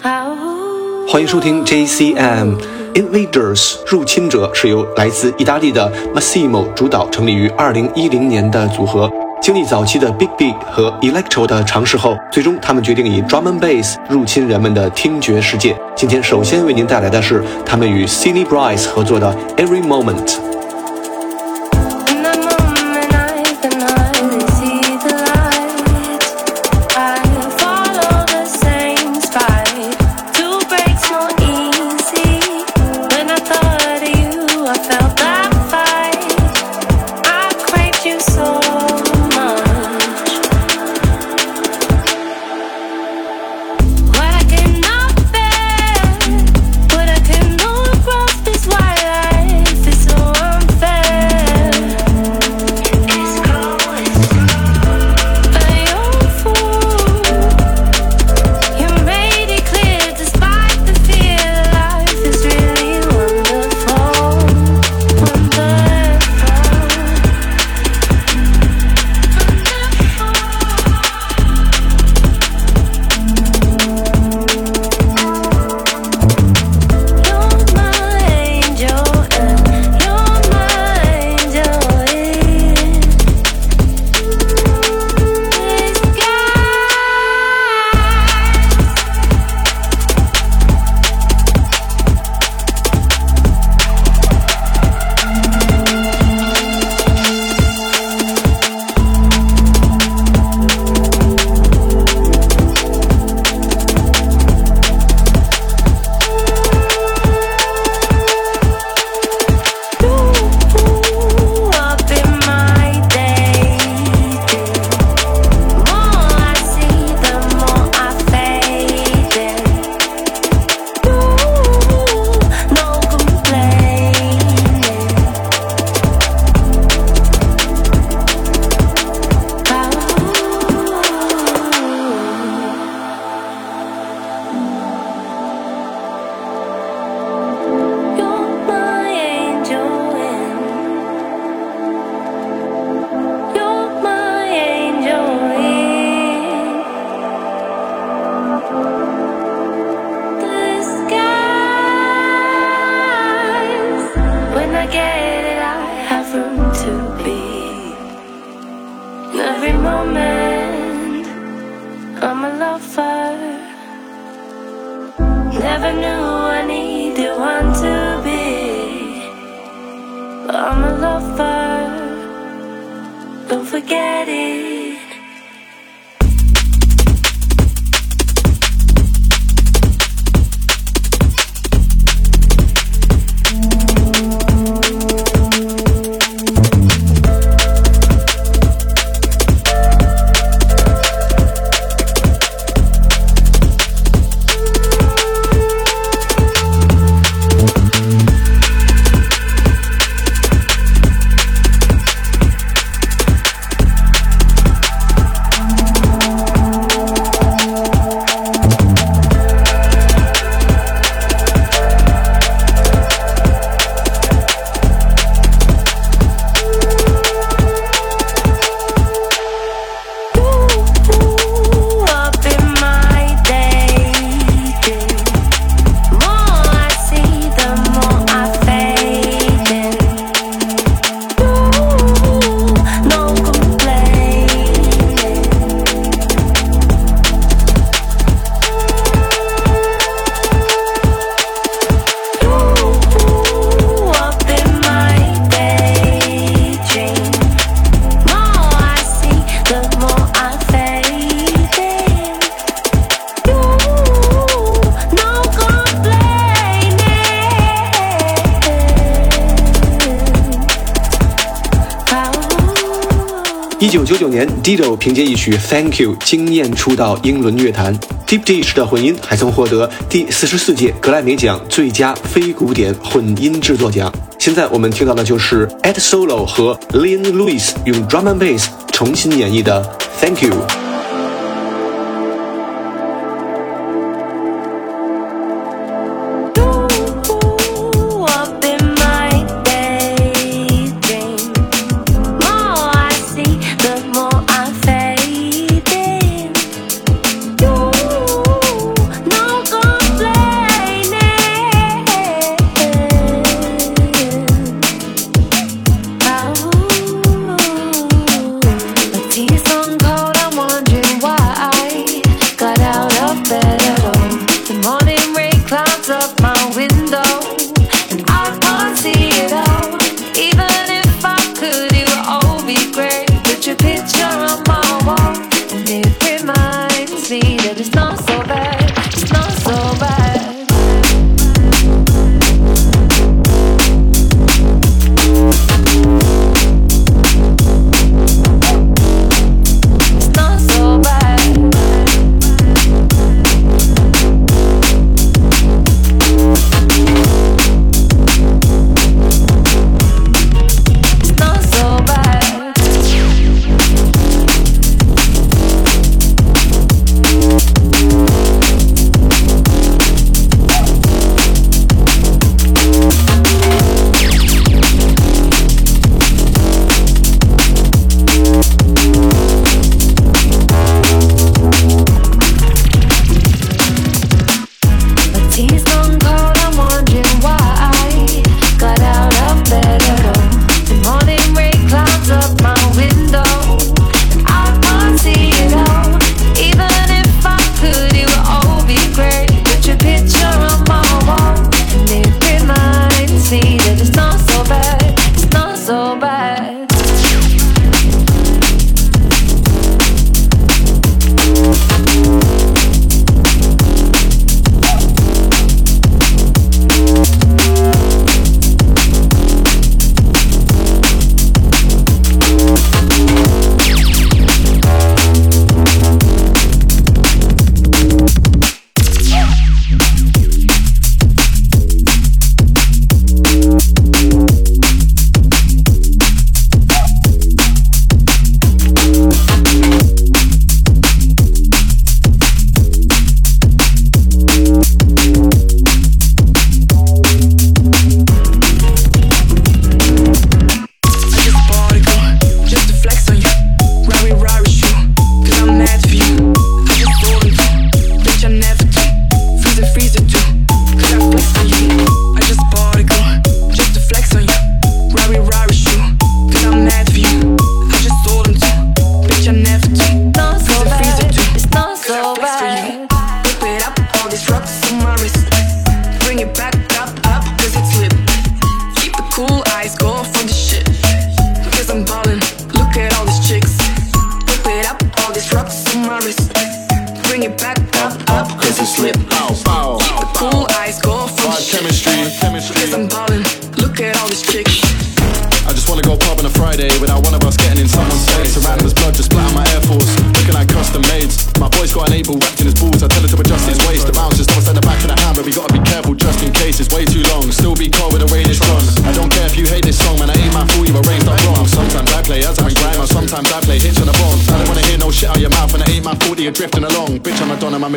欢迎收听 JCM Invaders 入侵者，是由来自意大利的 Massimo 主导，成立于2010年的组合。经历早期的 Big Beat 和 Electro 的尝试后，最终他们决定以 Drum and Bass 入侵人们的听觉世界。今天首先为您带来的是他们与 Cindy Bryce 合作的 Every Moment。I'm a lover, don't forget it. 年，Dido 凭借一曲《Thank You》惊艳出道英伦乐坛。Deep Dish 的混音还曾获得第四十四届格莱美奖最佳非古典混音制作奖。现在我们听到的就是 Ed Solo 和 Leon Lewis 用 Drum and Bass 重新演绎的《Thank You》。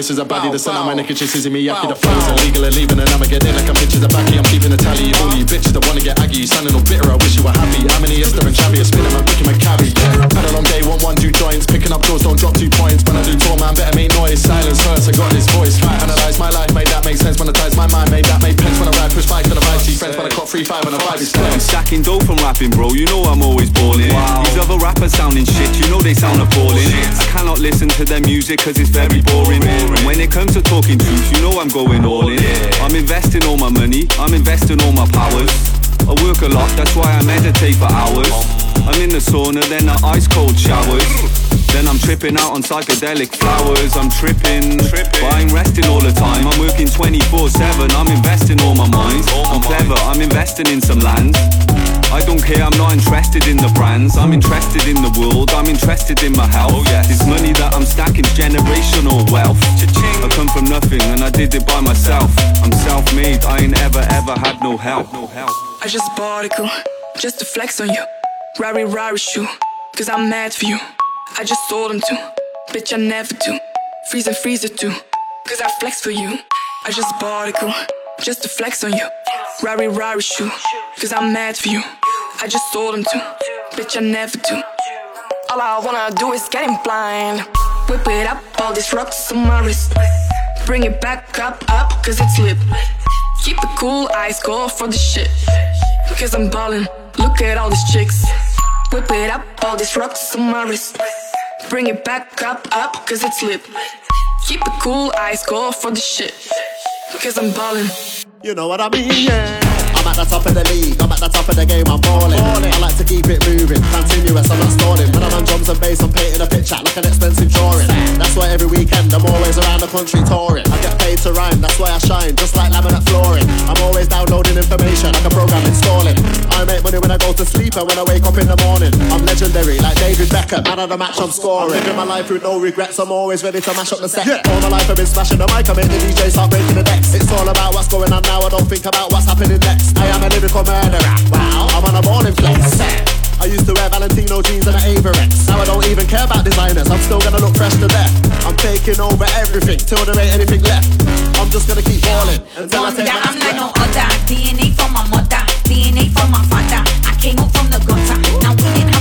Missus a baddie, the sun on my neck and she sees me yucky. The flow's illegal and leaving and I'ma get in like I'm bitches a backy. I'm keeping a tally. All you bitches that wanna get aggy, sounding all bitter. I wish you were happy. How many Esther and Chavy are spinning my picking my cabby? Yeah. Had a long day, want one, two joints, picking up doors, don't drop two points. When I do tour, man, better make noise. Silence hurts, I got this voice. Analyze my life, made that make sense. Monetize my mind, made that make sense. When I ride, push bike to the vibe, see friends, when I caught three five and the vibe is clear. I'm stacking dope from rapping, bro. You know I'm always balling. Wow. These other rappers sounding shit, you know they sound appalling. I cannot listen to their music cause it's very boring. And when it comes to talking truth, you know I'm going all in. I'm investing all my money, I'm investing all my powers. I work a lot, that's why I meditate for hours. I'm in the sauna, then the ice cold showers. Then I'm tripping out on psychedelic flowers. I'm tripping, tripping. but I'm resting all the time. I'm working 24 7. I'm investing all my mind. I'm clever, I'm investing in some land. I don't care, I'm not interested in the brands. I'm interested in the world, I'm interested in my health. Oh, yes. This money that I'm stacking generational wealth. I come from nothing and I did it by myself. I'm self made, I ain't ever ever had no help. I just bought a cool, just to flex on you. Rari Rari shoe, cause I'm mad for you. I just sold them too, bitch, I never do. Freeze Freezer, freezer too, cause I flex for you. I just bought a cool, just to flex on you. Rari Rari shoe, cause I'm mad for you. I just told them to. bitch, I never do. All I wanna do is get him blind. Whip it up, all these rocks on my wrist. Bring it back up, up, cause it's lit. Keep it cool, eyes go for the shit. Cause I'm ballin', look at all these chicks. Whip it up, all these rocks on my wrist. Bring it back up, up, cause it's lit. Keep it cool, eyes go for the shit. Cause I'm ballin'. You know what I mean, yeah. At the top of the league, I'm at the top of the game, I'm balling. I like to keep it moving, continuous, I'm not stalling. When I'm on drums and bass, I'm painting a picture like an expensive drawing. That's why every weekend I'm always around the country touring. I get paid to rhyme, that's why I shine, just like laminate flooring. I'm always downloading information like a program installing. I make money when I go to sleep and when I wake up in the morning. I'm legendary, like David Beckham, man of the match, I'm scoring. I'm living my life with no regrets, I'm always ready to mash up the set. Yeah. All my life I've been smashing the mic, I make the DJ start breaking the decks. It's all about what's going on now, I don't think about what's happening next. I am a lyrical murderer. Wow, I'm on a morning flex. I used to wear Valentino jeans and an Avirex. Now I don't even care about designers. I'm still gonna look fresh to death. I'm taking over everything till there ain't anything left. I'm just gonna keep falling until I take my I'm like no other. DNA from my mother, DNA from my father. I came up from the gutter. Now we didn't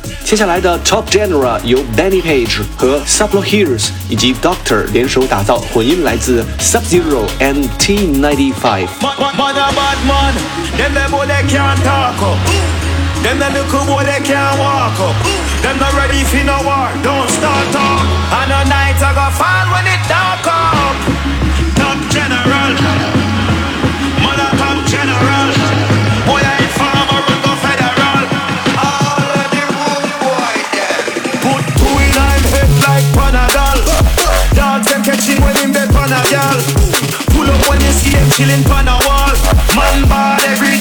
接下来的 Top General 由 Benny Page 和 Sublow Hz 以及 Doktor 联手打造，混音来自 Sub Zero and T95。Them the little boy they can't walk up. Them not ready for no war, don't start up. And the night I go fall when it dark up. Top General. Chilling pan a wall. Man bad every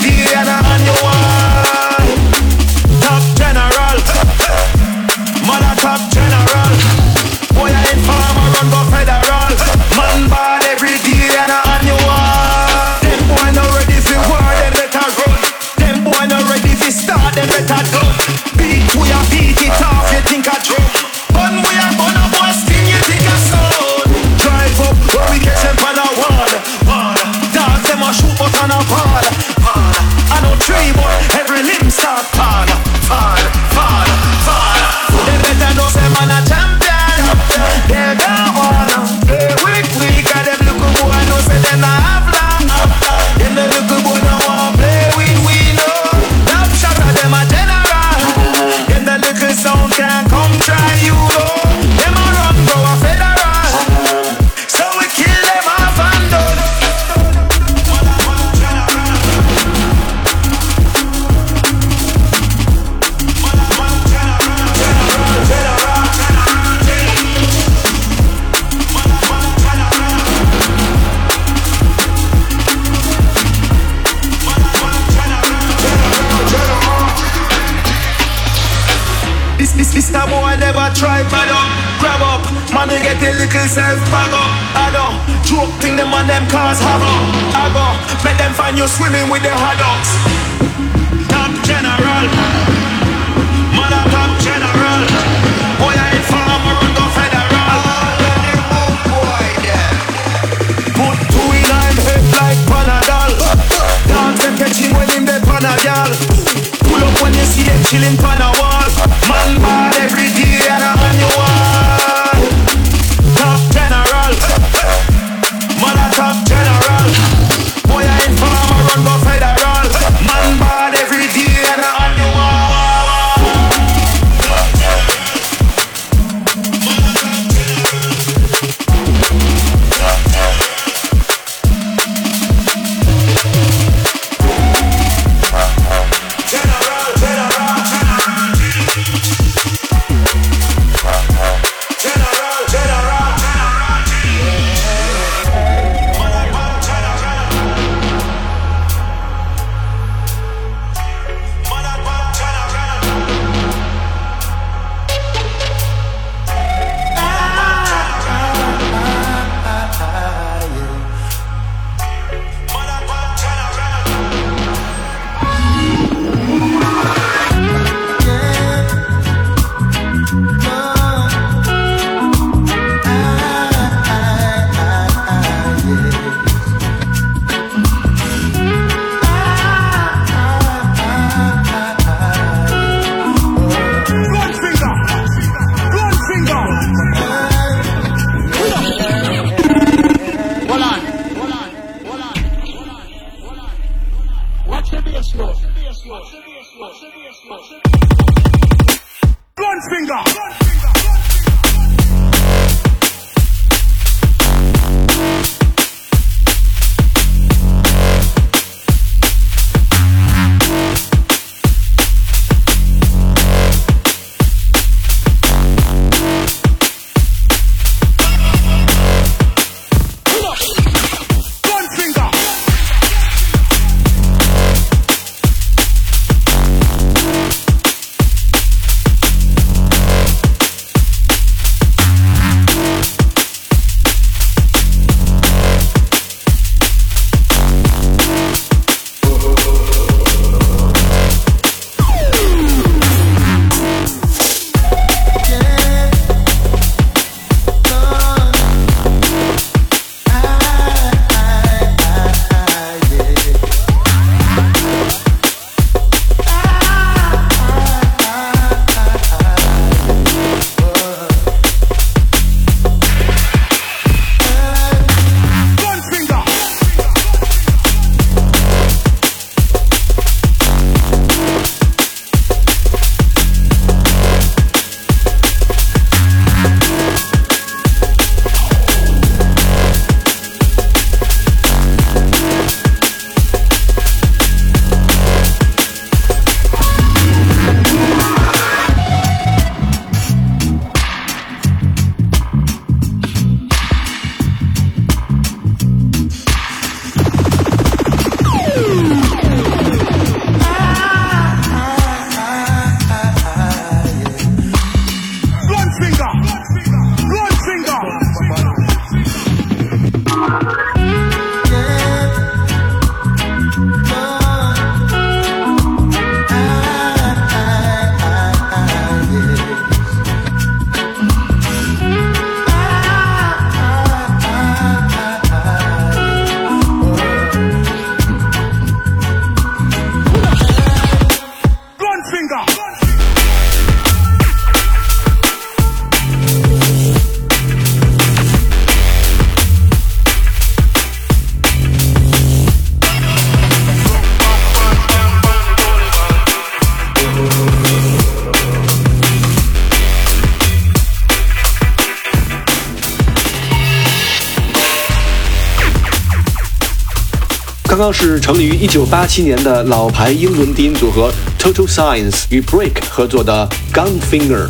刚刚是成立于1987年的老牌英伦低音组合 Total Science 与 Break 合作的 Gunfinger。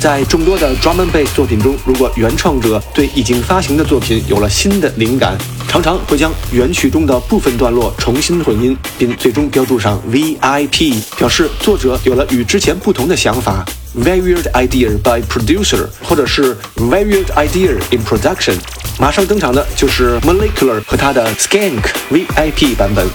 在众多的 drum and bass 作品中，如果原创者对已经发行的作品有了新的灵感，常常会将原曲中的部分段落重新混音，并最终标注上 VIP，表示作者有了与之前不同的想法。Very weird idea by producer，或者是 Very weird idea in production。马上登场的就是 Molecular 和他的 Skank VIP 版本。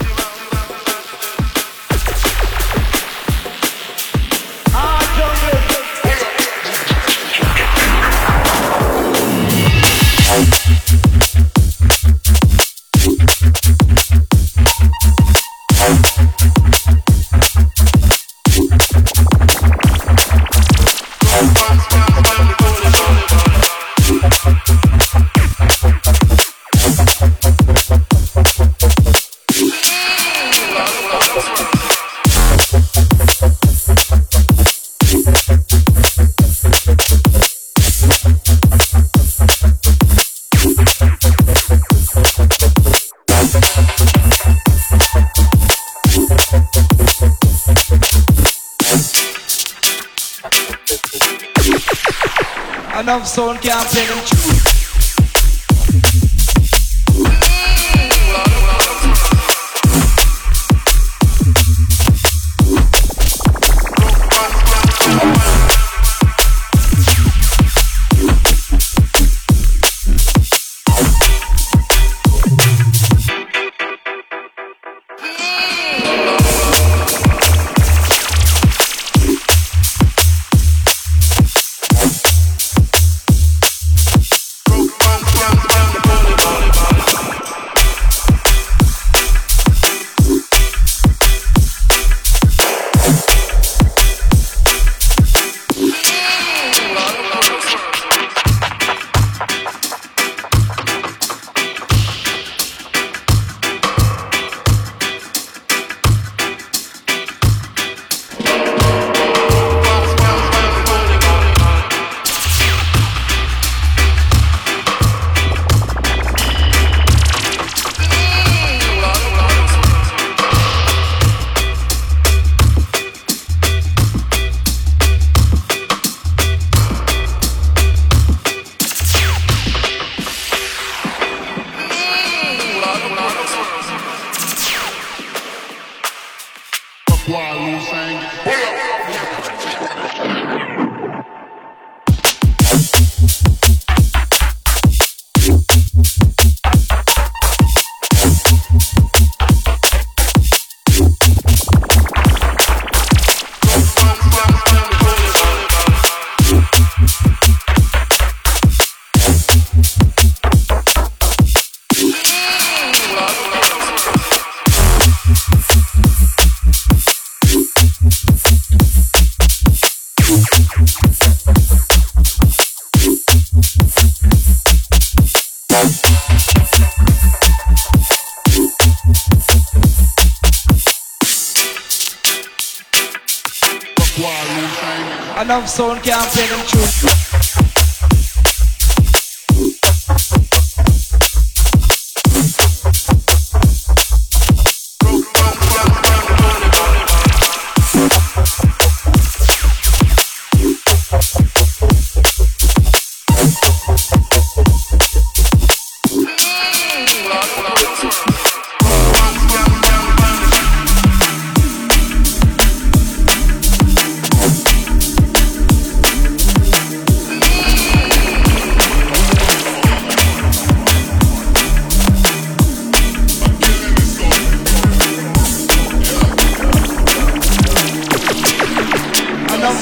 Enough sound can't play them tune.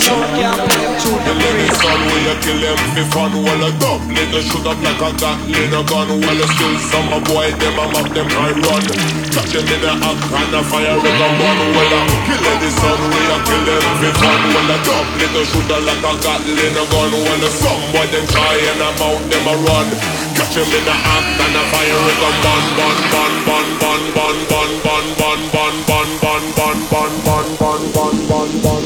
Sound can't play them tune. The lyrics on where you kill them for fun While a dumb little shoot up like a Gatling a gun While a still some a boy them a mock them I run Catch them in the act and a fire with a gun While a kill the sun where you kill them for fun While a dumb little shoot up like a Gatling a gun While a some boy them try and a mount them a run Catch them in the act and a fire with a gun bun bun bun bun bun bun bun bun bun bun bun bun bun bun bun bun bun bun bun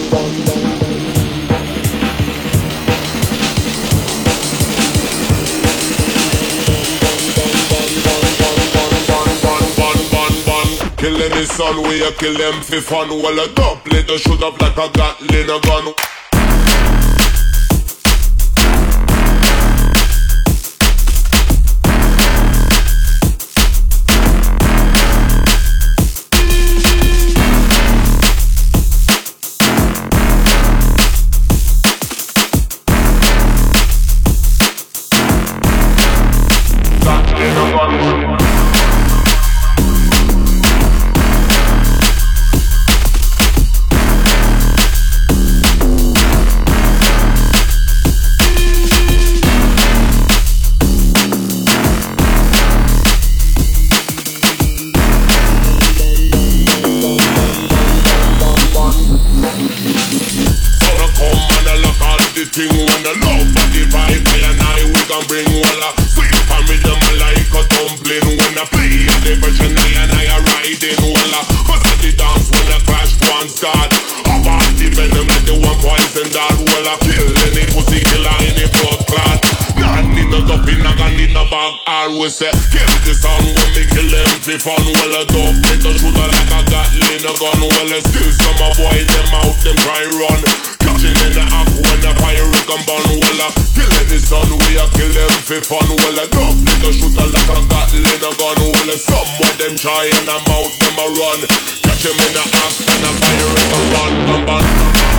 Kill is son, we are kill them for fun. Well, a double, it shoot up like a gatling a gun. Fi fun Well a dope hit a shooter like a Gatling a gun Well a still some a boy them out them try run. Catching in the app when the fire come burn Well a kill any son we a kill them. Fi fun Well a dope hit a shooter like a Gatling a gun Well some of them try and I'm out them a run. Catch him in the app and the fire come burn, come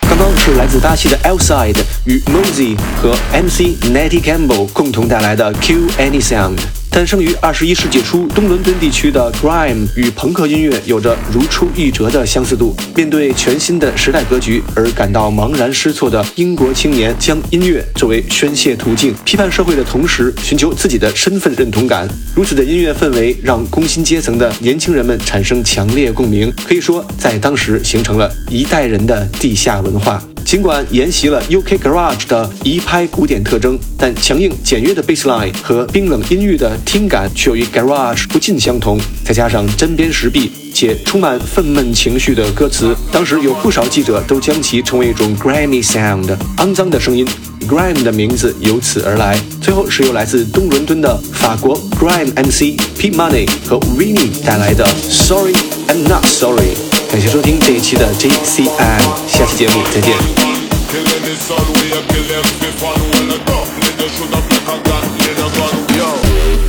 刚刚是来自巴西的 Outside 与 Mozy 和 MC Natty Campbell 共同带来的 Q Any Sound。诞生于二十一世纪初，东伦敦地区的 grime 与朋克音乐有着如出一辙的相似度。面对全新的时代格局而感到茫然失措的英国青年，将音乐作为宣泄途径，批判社会的同时，寻求自己的身份认同感。如此的音乐氛围，让工薪阶层的年轻人们产生强烈共鸣，可以说在当时形成了一代人的地下文化。尽管沿袭了 UK Garage 的移拍古典特征，但强硬简约的 bassline 和冰冷阴郁的听感却与 Garage 不尽相同。再加上针砭时弊且充满愤懑情绪的歌词，当时有不少记者都将其称为一种 grimy sound，肮脏的声音。Grime 的名字由此而来。最后是由来自东伦敦的法国 Grime MC Pete Money 和 Winnie 带来的 Sorry I'm Not Sorry。感谢收听这一期的 JCM，下期节目再见。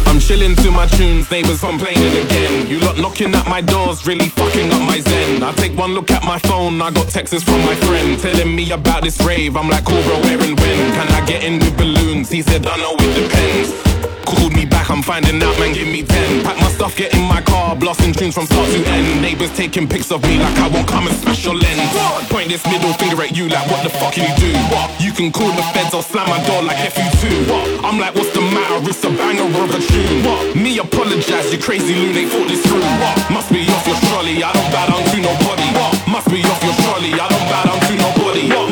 I'm chilling to my tunes, neighbors complaining again. You lot knocking at my doors, really fucking up my zen. I take one look at my phone, I got texts from my friend telling me about this rave. I'm like, cool, bro, where and when? Can I get in with balloons? He said, I know it depends. Called me back, I'm finding out, man, give me 10. Pack my stuff, get in my car, blasting tunes from start to end. Neighbors taking pics of me like I won't come and smash your lens. Point this middle finger at you like, what the fuck can you do? What? You can call the feds or slam my door like FU2. I'm like, what's the matter? It's a banger of a tune. What? Me apologize, you crazy they thought this through. What? Must be off your trolley, I don't bow down to nobody. Must be off your trolley, I don't bow down to nobody. Must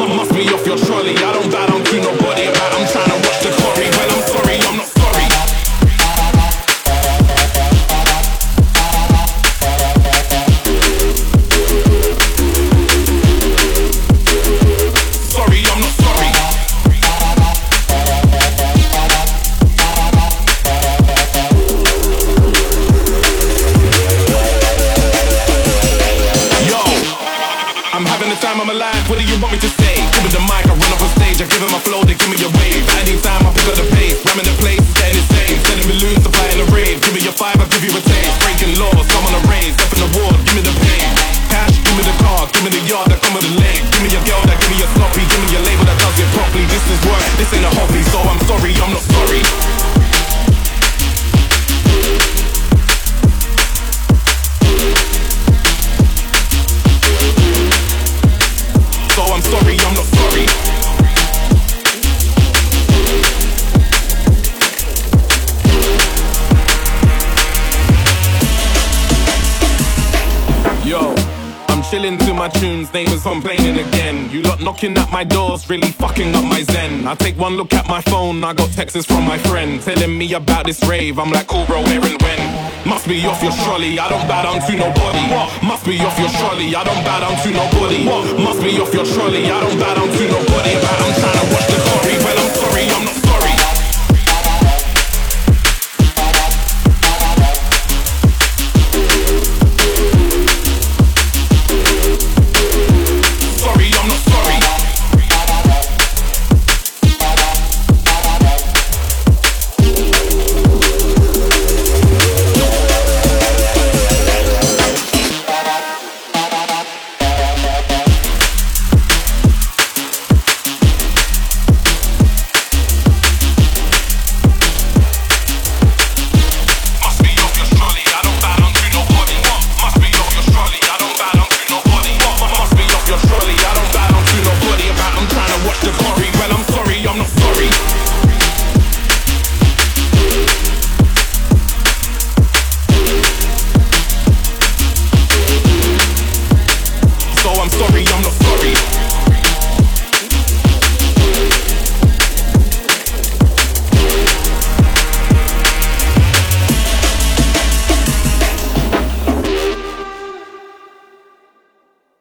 complaining again. You lot knocking at my doors, really fucking up my zen. I take one look at my phone, I got texts from my friend telling me about this rave. I'm like, cool, bro, where and when? Must be off your trolley, I don't bow down to nobody. Must be off your trolley, I don't bow down to nobody. Must be off your trolley, I don't bow down to nobody. But I'm trying to watch the story, well,